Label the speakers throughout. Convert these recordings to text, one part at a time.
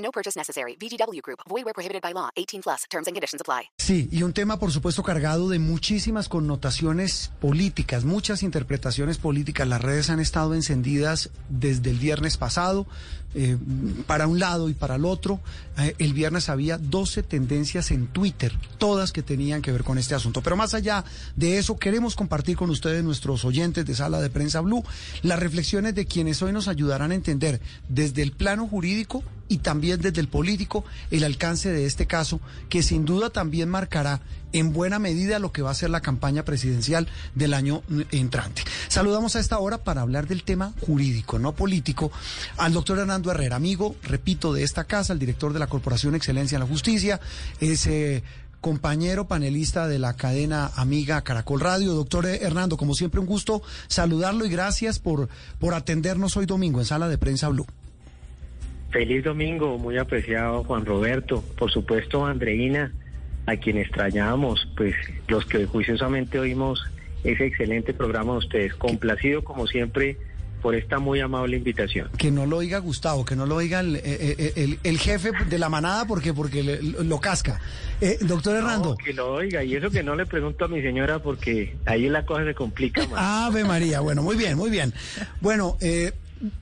Speaker 1: No purchase necessary. VGW Group. Void where prohibited by law. 18 plus. Terms and conditions apply.
Speaker 2: Sí, y un tema, por supuesto, cargado de muchísimas connotaciones políticas, muchas interpretaciones políticas. Las redes han estado encendidas desde el viernes pasado, eh, para un lado y para el otro. Eh, el viernes había 12 tendencias en Twitter, todas que tenían que ver con este asunto. Pero más allá de eso, queremos compartir con ustedes, nuestros oyentes de Sala de Prensa Blue, las reflexiones de quienes hoy nos ayudarán a entender desde el plano jurídico y también desde el político el alcance de este caso, que sin duda también marcará en buena medida lo que va a ser la campaña presidencial del año entrante. Saludamos a esta hora para hablar del tema jurídico, no político, al doctor Hernando Herrera, amigo, repito, de esta casa, el director de la Corporación Excelencia en la Justicia, es eh, compañero panelista de la cadena amiga Caracol Radio. Doctor Hernando, como siempre, un gusto saludarlo y gracias por, por atendernos hoy domingo en Sala de Prensa Blue.
Speaker 3: Feliz domingo, muy apreciado Juan Roberto, por supuesto Andreina, a quien extrañamos, pues los que juiciosamente oímos ese excelente programa de ustedes. Complacido como siempre por esta muy amable invitación.
Speaker 2: Que no lo oiga Gustavo, que no lo oiga el, el, el, jefe de la manada porque, porque le, lo casca. Eh, doctor Hernando.
Speaker 3: No, que lo oiga, y eso que no le pregunto a mi señora porque ahí la cosa se complica más.
Speaker 2: Ave María, bueno, muy bien, muy bien. Bueno, eh,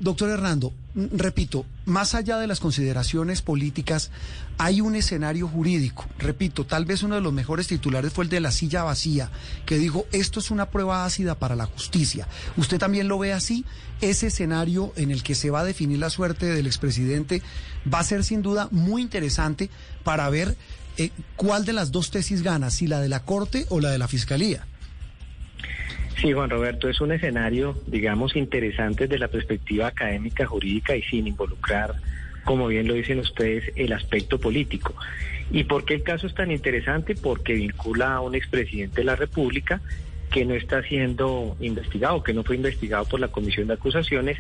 Speaker 2: Doctor Hernando, repito, más allá de las consideraciones políticas, hay un escenario jurídico. Repito, tal vez uno de los mejores titulares fue el de la silla vacía, que dijo, esto es una prueba ácida para la justicia. ¿Usted también lo ve así? Ese escenario en el que se va a definir la suerte del expresidente va a ser sin duda muy interesante para ver eh, cuál de las dos tesis gana, si la de la Corte o la de la Fiscalía.
Speaker 3: Sí, Juan Roberto, es un escenario, digamos, interesante desde la perspectiva académica, jurídica y sin involucrar, como bien lo dicen ustedes, el aspecto político. ¿Y por qué el caso es tan interesante? Porque vincula a un expresidente de la República que no está siendo investigado, que no fue investigado por la Comisión de Acusaciones,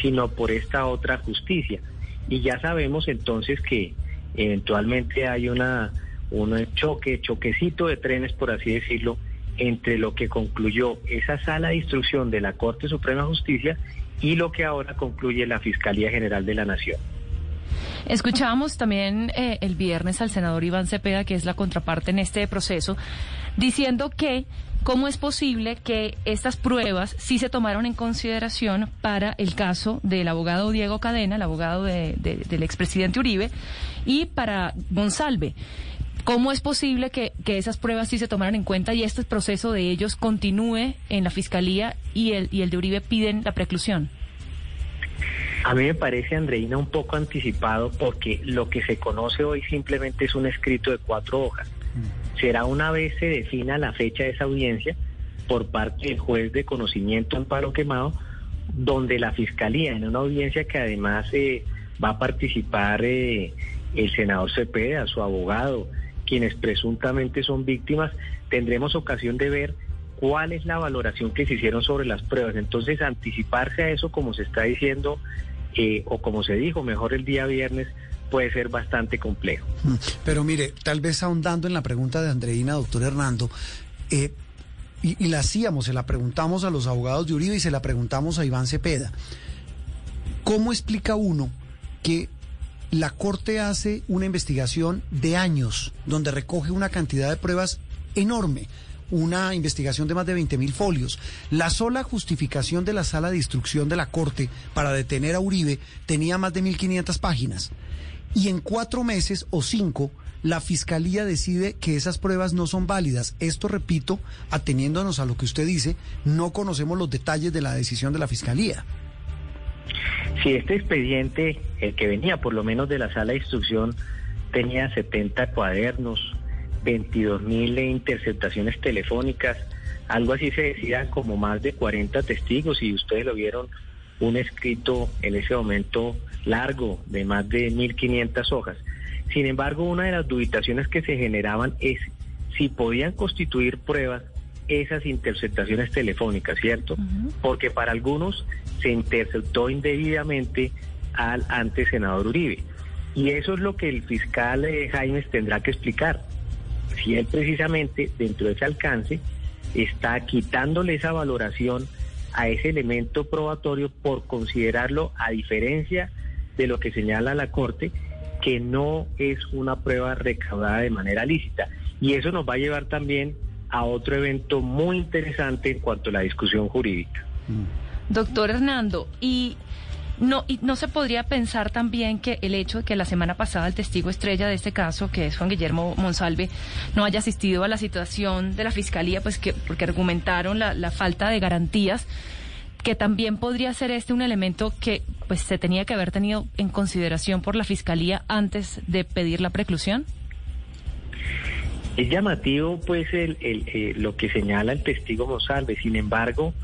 Speaker 3: sino por esta otra justicia. Y ya sabemos entonces que eventualmente hay una un choque, choquecito de trenes, por así decirlo, entre lo que concluyó esa sala de instrucción de la Corte Suprema de Justicia y lo que ahora concluye la Fiscalía General de la Nación.
Speaker 4: Escuchábamos también eh, el viernes al senador Iván Cepeda, que es la contraparte en este proceso, diciendo que cómo es posible que estas pruebas sí se tomaron en consideración para el caso del abogado Diego Cadena, el abogado del expresidente Uribe, y para González. ¿Cómo es posible que, esas pruebas sí se tomaran en cuenta y este proceso de ellos continúe en la fiscalía y el, y el de Uribe piden la preclusión?
Speaker 3: A mí me parece, Andreina, un poco anticipado porque lo que se conoce hoy simplemente es un escrito de cuatro hojas. Mm. Será una vez se defina la fecha de esa audiencia por parte del juez de conocimiento amparo quemado, donde la fiscalía, en una audiencia que además eh, va a participar eh, el senador Cepeda, su abogado, quienes presuntamente son víctimas, tendremos ocasión de ver cuál es la valoración que se hicieron sobre las pruebas. Entonces, anticiparse a eso, como se está diciendo, eh, o como se dijo, mejor el día viernes, puede ser bastante complejo.
Speaker 2: Mm, pero mire, tal vez ahondando en la pregunta de Andreina, doctor Hernando, eh, y, y, la hacíamos, se la preguntamos a los abogados de Uribe y se la preguntamos a Iván Cepeda. ¿Cómo explica uno que la Corte hace una investigación de años donde recoge una cantidad de pruebas enorme, una investigación de más de 20 mil folios. La sola justificación de la sala de instrucción de la Corte para detener a Uribe tenía más de 1.500 páginas. Y en cuatro meses o cinco, la Fiscalía decide que esas pruebas no son válidas. Esto, repito, ateniéndonos a lo que usted dice, no conocemos los detalles de la decisión de la Fiscalía.
Speaker 3: Si este expediente, el que venía por lo menos de la sala de instrucción, tenía 70 cuadernos, 22 mil interceptaciones telefónicas, algo así se decía como más de 40 testigos y ustedes lo vieron un escrito en ese momento largo de más de 1.500 hojas. Sin embargo, una de las dubitaciones que se generaban es si podían constituir pruebas esas interceptaciones telefónicas, ¿cierto? Porque para algunos se interceptó indebidamente al antes senador Uribe. Y eso es lo que el fiscal eh, Jaimes tendrá que explicar. Si él precisamente, dentro de ese alcance, está quitándole esa valoración a ese elemento probatorio por considerarlo, a diferencia de lo que señala la Corte, que no es una prueba recaudada de manera lícita. Y eso nos va a llevar también a otro evento muy interesante en cuanto a la discusión jurídica.
Speaker 4: Doctor Hernando, y no, y no se podría pensar también que el hecho de que la semana pasada el testigo estrella de este caso, que es Juan Guillermo Monsalve, no haya asistido a la situación de la fiscalía, pues que porque argumentaron la, la falta de garantías, que también podría ser este un elemento que pues se tenía que haber tenido en consideración por la fiscalía antes de pedir la preclusión.
Speaker 3: Es llamativo, pues, el, eh, lo que señala el testigo Monsalve. Sin embargo,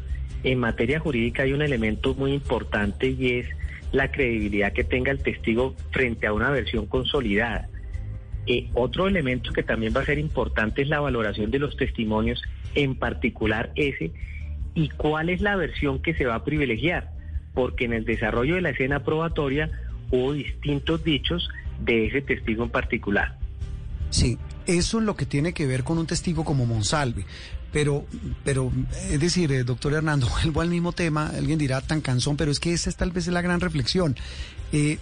Speaker 3: en materia jurídica hay un elemento muy importante y es la credibilidad que tenga el testigo frente a una versión consolidada. Eh, otro elemento que también va a ser importante es la valoración de los testimonios, en particular ese, y cuál es la versión que se va a privilegiar, porque en el desarrollo de la escena probatoria hubo distintos dichos de ese testigo en particular.
Speaker 2: Sí, eso es lo que tiene que ver con un testigo como Monsalve. Pero, pero, es decir, eh, doctor Hernando, vuelvo al mismo tema, alguien dirá tan cansón, pero es que esa es tal vez la gran reflexión. Eh,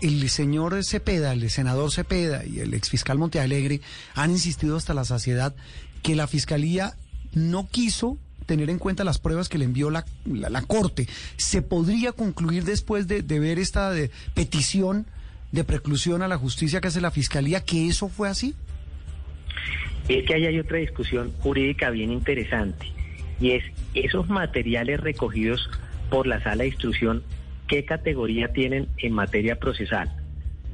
Speaker 2: el señor Cepeda, el senador Cepeda y el exfiscal Montealegre han insistido hasta la saciedad que la fiscalía no quiso tener en cuenta las pruebas que le envió la, la, la Corte. ¿Se podría concluir después de, de ver esta de petición de preclusión a la justicia que hace la fiscalía que eso fue así?
Speaker 3: Es que ahí hay otra discusión jurídica bien interesante y es esos materiales recogidos por la sala de instrucción, ¿qué categoría tienen en materia procesal?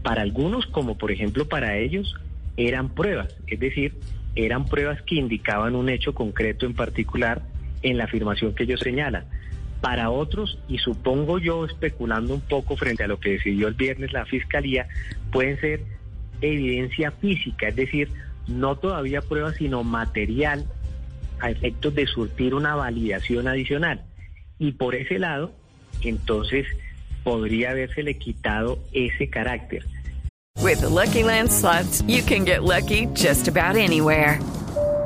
Speaker 3: Para algunos, como por ejemplo para ellos, eran pruebas, es decir, eran pruebas que indicaban un hecho concreto en particular en la afirmación que ellos señalan. Para otros, y supongo yo especulando un poco frente a lo que decidió el viernes la Fiscalía, pueden ser evidencia física, es decir, no todavía prueba, sino material a efectos de surtir una validación adicional. Y por ese lado, entonces podría habérsele quitado ese carácter.
Speaker 5: With the Lucky Land slots, you can get lucky just about anywhere.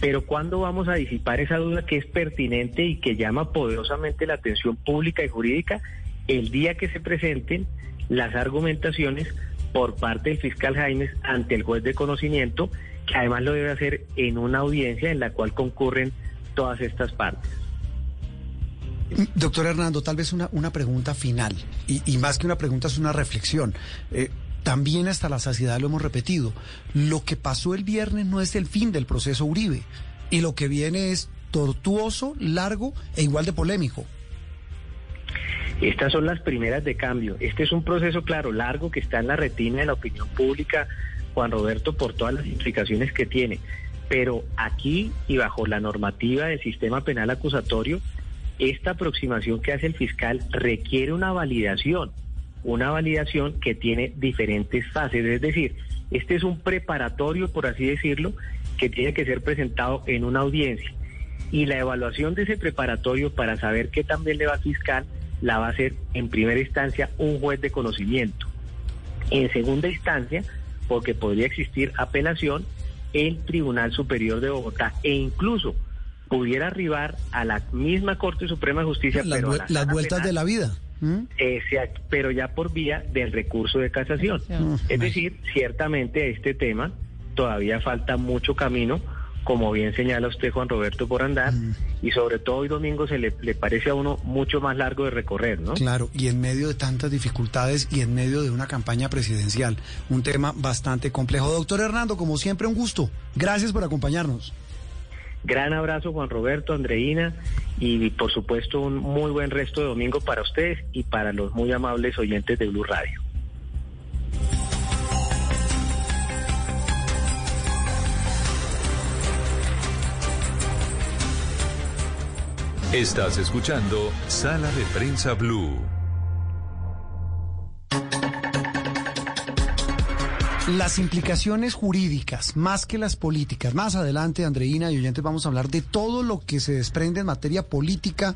Speaker 3: Pero ¿cuándo vamos a disipar esa duda que es pertinente y que llama poderosamente la atención pública y jurídica? El día que se presenten las argumentaciones por parte del fiscal Jaimes ante el juez de conocimiento, que además lo debe hacer en una audiencia en la cual concurren todas estas partes.
Speaker 2: Doctor Hernando, tal vez una, una pregunta final, y, más que una pregunta es una reflexión. Eh, también hasta la saciedad lo hemos repetido. Lo que pasó el viernes no es el fin del proceso Uribe, y lo que viene es tortuoso, largo e igual de polémico.
Speaker 3: Estas son las primeras de cambio. Este es un proceso, claro, largo que está en la retina de la opinión pública, Juan Roberto, por todas las implicaciones que tiene. Pero aquí y bajo la normativa del sistema penal acusatorio, esta aproximación que hace el fiscal requiere una validación, una validación que tiene diferentes fases. Es decir, este es un preparatorio, por así decirlo, que tiene que ser presentado en una audiencia. Y la evaluación de ese preparatorio para saber qué también le va al fiscal la va a hacer en primera instancia un juez de conocimiento. En segunda instancia, porque podría existir apelación, el Tribunal Superior de Bogotá e incluso pudiera arribar a la misma Corte Suprema de Justicia.
Speaker 2: Las,
Speaker 3: pero
Speaker 2: la las vueltas penal, de la vida.
Speaker 3: ¿Mm? Eh, sea, pero ya por vía del recurso de casación. Es decir, ciertamente este tema todavía falta mucho camino como bien señala usted, Juan Roberto, por andar,
Speaker 2: Mm.
Speaker 3: y sobre todo hoy domingo se le, le parece a uno mucho más largo de recorrer, ¿no?
Speaker 2: Claro, y en medio de tantas dificultades y en medio de una campaña presidencial, un tema bastante complejo. Doctor Hernando, como siempre, un gusto. Gracias por acompañarnos.
Speaker 3: Gran abrazo, Juan Roberto, Andreina, y por supuesto un muy buen resto de domingo para ustedes y para los muy amables oyentes de Blue Radio.
Speaker 6: Estás escuchando Sala de Prensa Blue.
Speaker 2: Las implicaciones jurídicas, más que las políticas. Más adelante, Andreina y oyentes, vamos a hablar de todo lo que se desprende en materia política.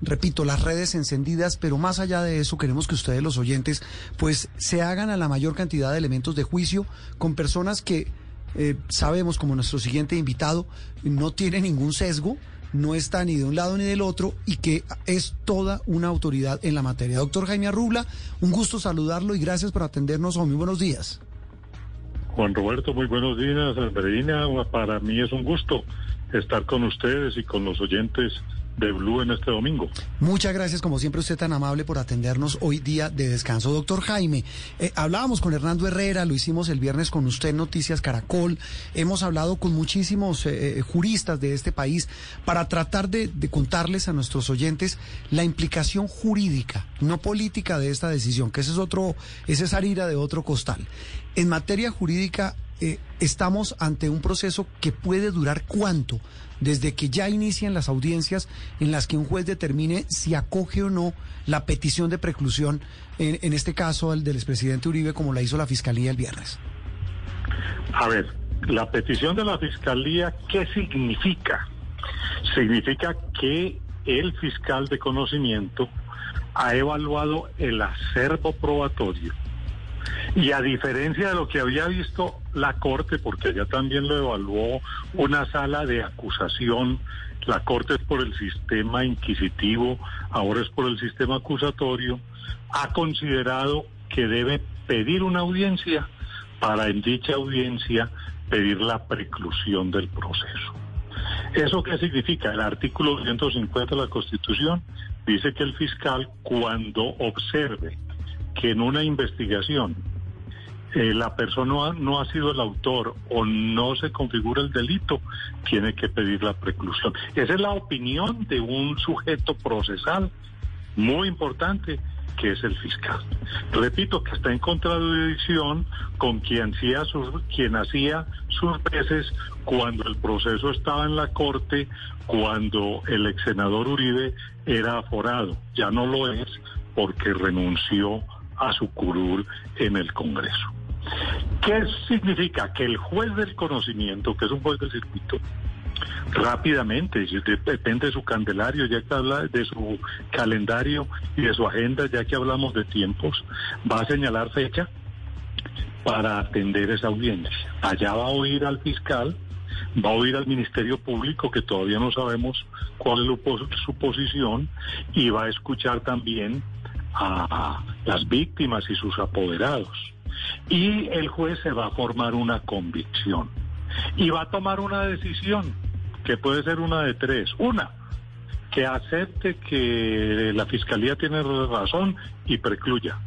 Speaker 2: Repito, las redes encendidas, pero más allá de eso, queremos que ustedes, los oyentes, pues se hagan a la mayor cantidad de elementos de juicio con personas que eh, sabemos, como nuestro siguiente invitado, no tiene ningún sesgo, no está ni de un lado ni del otro y que es toda una autoridad en la materia. Doctor Jaime Arrubla, un gusto saludarlo y gracias por atendernos. Muy buenos días.
Speaker 7: Juan Roberto, muy buenos días. Andreina, para mí es un gusto estar con ustedes y con los oyentes de Blue en este domingo.
Speaker 2: Muchas gracias, como siempre, usted tan amable por atendernos hoy día de descanso. Doctor Jaime, eh, hablábamos con Hernando Herrera, lo hicimos el viernes con usted en Noticias Caracol, hemos hablado con muchísimos eh, juristas de este país para tratar de, contarles a nuestros oyentes la implicación jurídica, no política de esta decisión, que ese es otro, ese es harina de otro costal. En materia jurídica, eh, estamos ante un proceso que puede durar cuánto, desde que ya inician las audiencias en las que un juez determine si acoge o no la petición de preclusión, en, en este caso el del expresidente Uribe, como la hizo la Fiscalía el viernes.
Speaker 7: A ver, la petición de la Fiscalía, ¿qué significa? Significa que el fiscal de conocimiento ha evaluado el acervo probatorio y a diferencia de lo que había visto la Corte, porque allá también lo evaluó una sala de acusación, la Corte es por el sistema inquisitivo, ahora es por el sistema acusatorio, ha considerado que debe pedir una audiencia para en dicha audiencia pedir la preclusión del proceso. ¿Eso qué significa? El artículo 150 de la Constitución dice que el fiscal cuando observe que en una investigación eh, la persona no ha sido el autor o no se configura el delito, tiene que pedir la preclusión. Esa es la opinión de un sujeto procesal muy importante que es el fiscal. Repito que está en contradicción con quien hacía sus, quien hacía sus veces cuando el proceso estaba en la corte, cuando el ex senador Uribe era aforado. Ya no lo es porque renunció a su curul en el Congreso. ¿Qué significa? Que el juez del conocimiento, que es un juez del circuito, rápidamente, depende de su candelario, ya que habla de su calendario y de su agenda, ya que hablamos de tiempos, va a señalar fecha para atender esa audiencia. Allá va a oír al fiscal, va a oír al Ministerio Público, que todavía no sabemos cuál es su posición, y va a escuchar también a las víctimas y sus apoderados. Y el juez se va a formar una convicción y va a tomar una decisión que puede ser una de tres. Una, que acepte que la fiscalía tiene razón y precluya.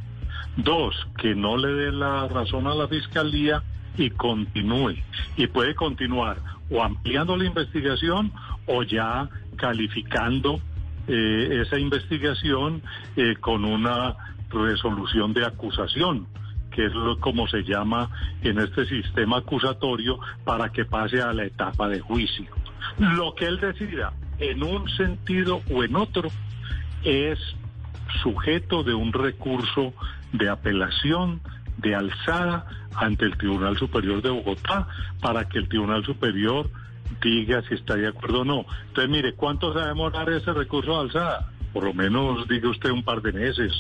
Speaker 7: Dos, que no le dé la razón a la fiscalía y continúe. Y puede continuar o ampliando la investigación o ya calificando eh, esa investigación eh, con una resolución de acusación que es lo, como se llama en este sistema acusatorio, para que pase a la etapa de juicio. Lo que él decida, en un sentido o en otro, es sujeto de un recurso de apelación, de alzada ante el Tribunal Superior de Bogotá, para que el Tribunal Superior diga si está de acuerdo o no. Entonces, mire, ¿cuánto se va a demorar ese recurso de alzada? por lo menos diga usted un par de meses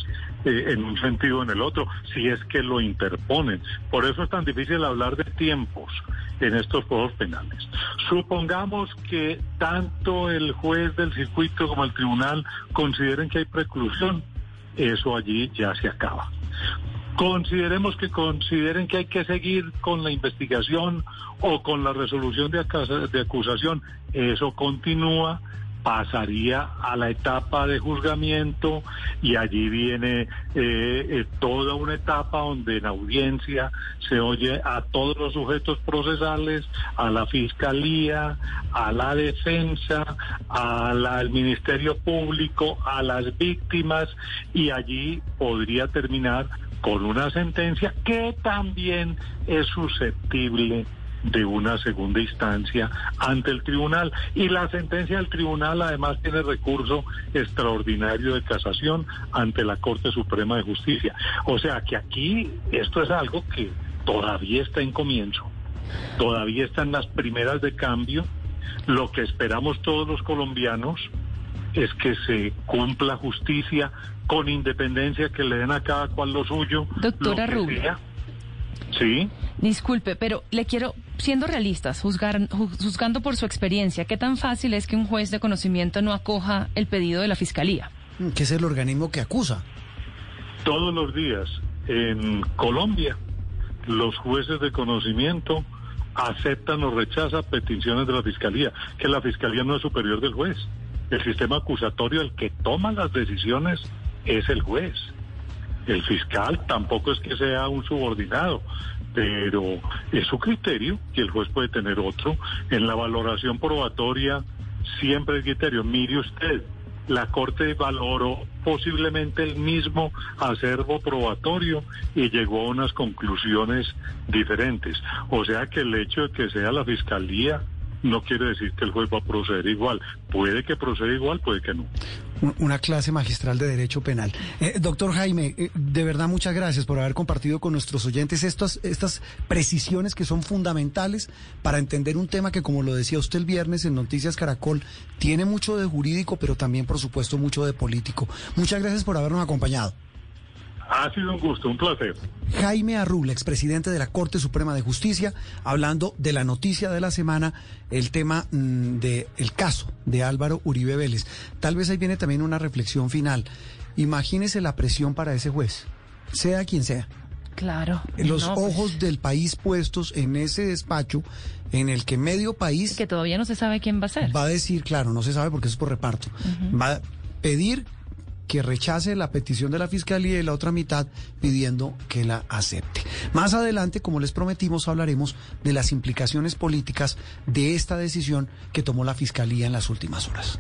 Speaker 7: eh, en un sentido o en el otro, si es que lo interponen. Por eso es tan difícil hablar de tiempos en estos juegos penales. Supongamos que tanto el juez del circuito como el tribunal consideren que hay preclusión, eso allí ya se acaba. Consideremos que consideren que hay que seguir con la investigación o con la resolución de, de acusación. Eso continúa pasaría a la etapa de juzgamiento y allí viene eh, eh, toda una etapa donde en audiencia se oye a todos los sujetos procesales, a la fiscalía, a la defensa, al Ministerio Público, a las víctimas y allí podría terminar con una sentencia que también es susceptible de una segunda instancia ante el tribunal. Y la sentencia del tribunal además tiene recurso extraordinario de casación ante la Corte Suprema de Justicia. O sea que aquí esto es algo que todavía está en comienzo, todavía están las primeras de cambio. Lo que esperamos todos los colombianos es que se cumpla justicia con independencia, que le den a cada cual lo suyo.
Speaker 4: Doctora Rubio.
Speaker 7: Sí.
Speaker 4: Disculpe, pero le quiero, siendo realistas, juzgar, juzgando por su experiencia, ¿qué tan fácil es que un juez de conocimiento no acoja el pedido de la fiscalía?
Speaker 2: Que es el organismo que acusa.
Speaker 7: Todos los días en Colombia, los jueces de conocimiento aceptan o rechazan peticiones de la fiscalía, que la fiscalía no es superior del juez. El sistema acusatorio, el que toma las decisiones, es el juez. El fiscal tampoco es que sea un subordinado, pero es su criterio y el juez puede tener otro. En la valoración probatoria siempre el criterio. Mire usted, la Corte valoró posiblemente el mismo acervo probatorio y llegó a unas conclusiones diferentes. O sea que el hecho de que sea la Fiscalía no quiere decir que el juez va a proceder igual. Puede que proceda igual, puede que no.
Speaker 2: Una clase magistral de Derecho Penal. Eh, doctor Jaime, eh, de verdad muchas gracias por haber compartido con nuestros oyentes estas, estas precisiones que son fundamentales para entender un tema que, como lo decía usted el viernes en Noticias Caracol, tiene mucho de jurídico, pero también, por supuesto, mucho de político. Muchas gracias por habernos acompañado.
Speaker 7: Ha sido un gusto, un placer.
Speaker 2: Jaime Arrul, expresidente de la Corte Suprema de Justicia, hablando de la noticia de la semana, el tema mm, del el caso de Álvaro Uribe Vélez. Tal vez ahí viene también una reflexión final. Imagínese la presión para ese juez, sea quien sea.
Speaker 4: Claro.
Speaker 2: Los pues. ojos del país puestos en ese despacho en el que medio país...
Speaker 4: Que todavía no se sabe quién va a ser.
Speaker 2: Va a decir, claro, no se sabe porque es por reparto. Va a pedir que rechace la petición de la Fiscalía y la otra mitad pidiendo que la acepte. Más adelante, como les prometimos, hablaremos de las implicaciones políticas de esta decisión que tomó la Fiscalía en las últimas horas.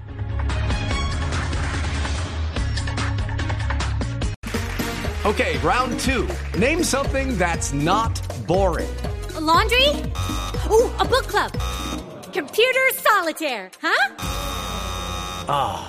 Speaker 8: Okay, round two. Name something that's not boring.
Speaker 9: laundry? Ooh, a book club. Computer solitaire, huh?
Speaker 8: Ah.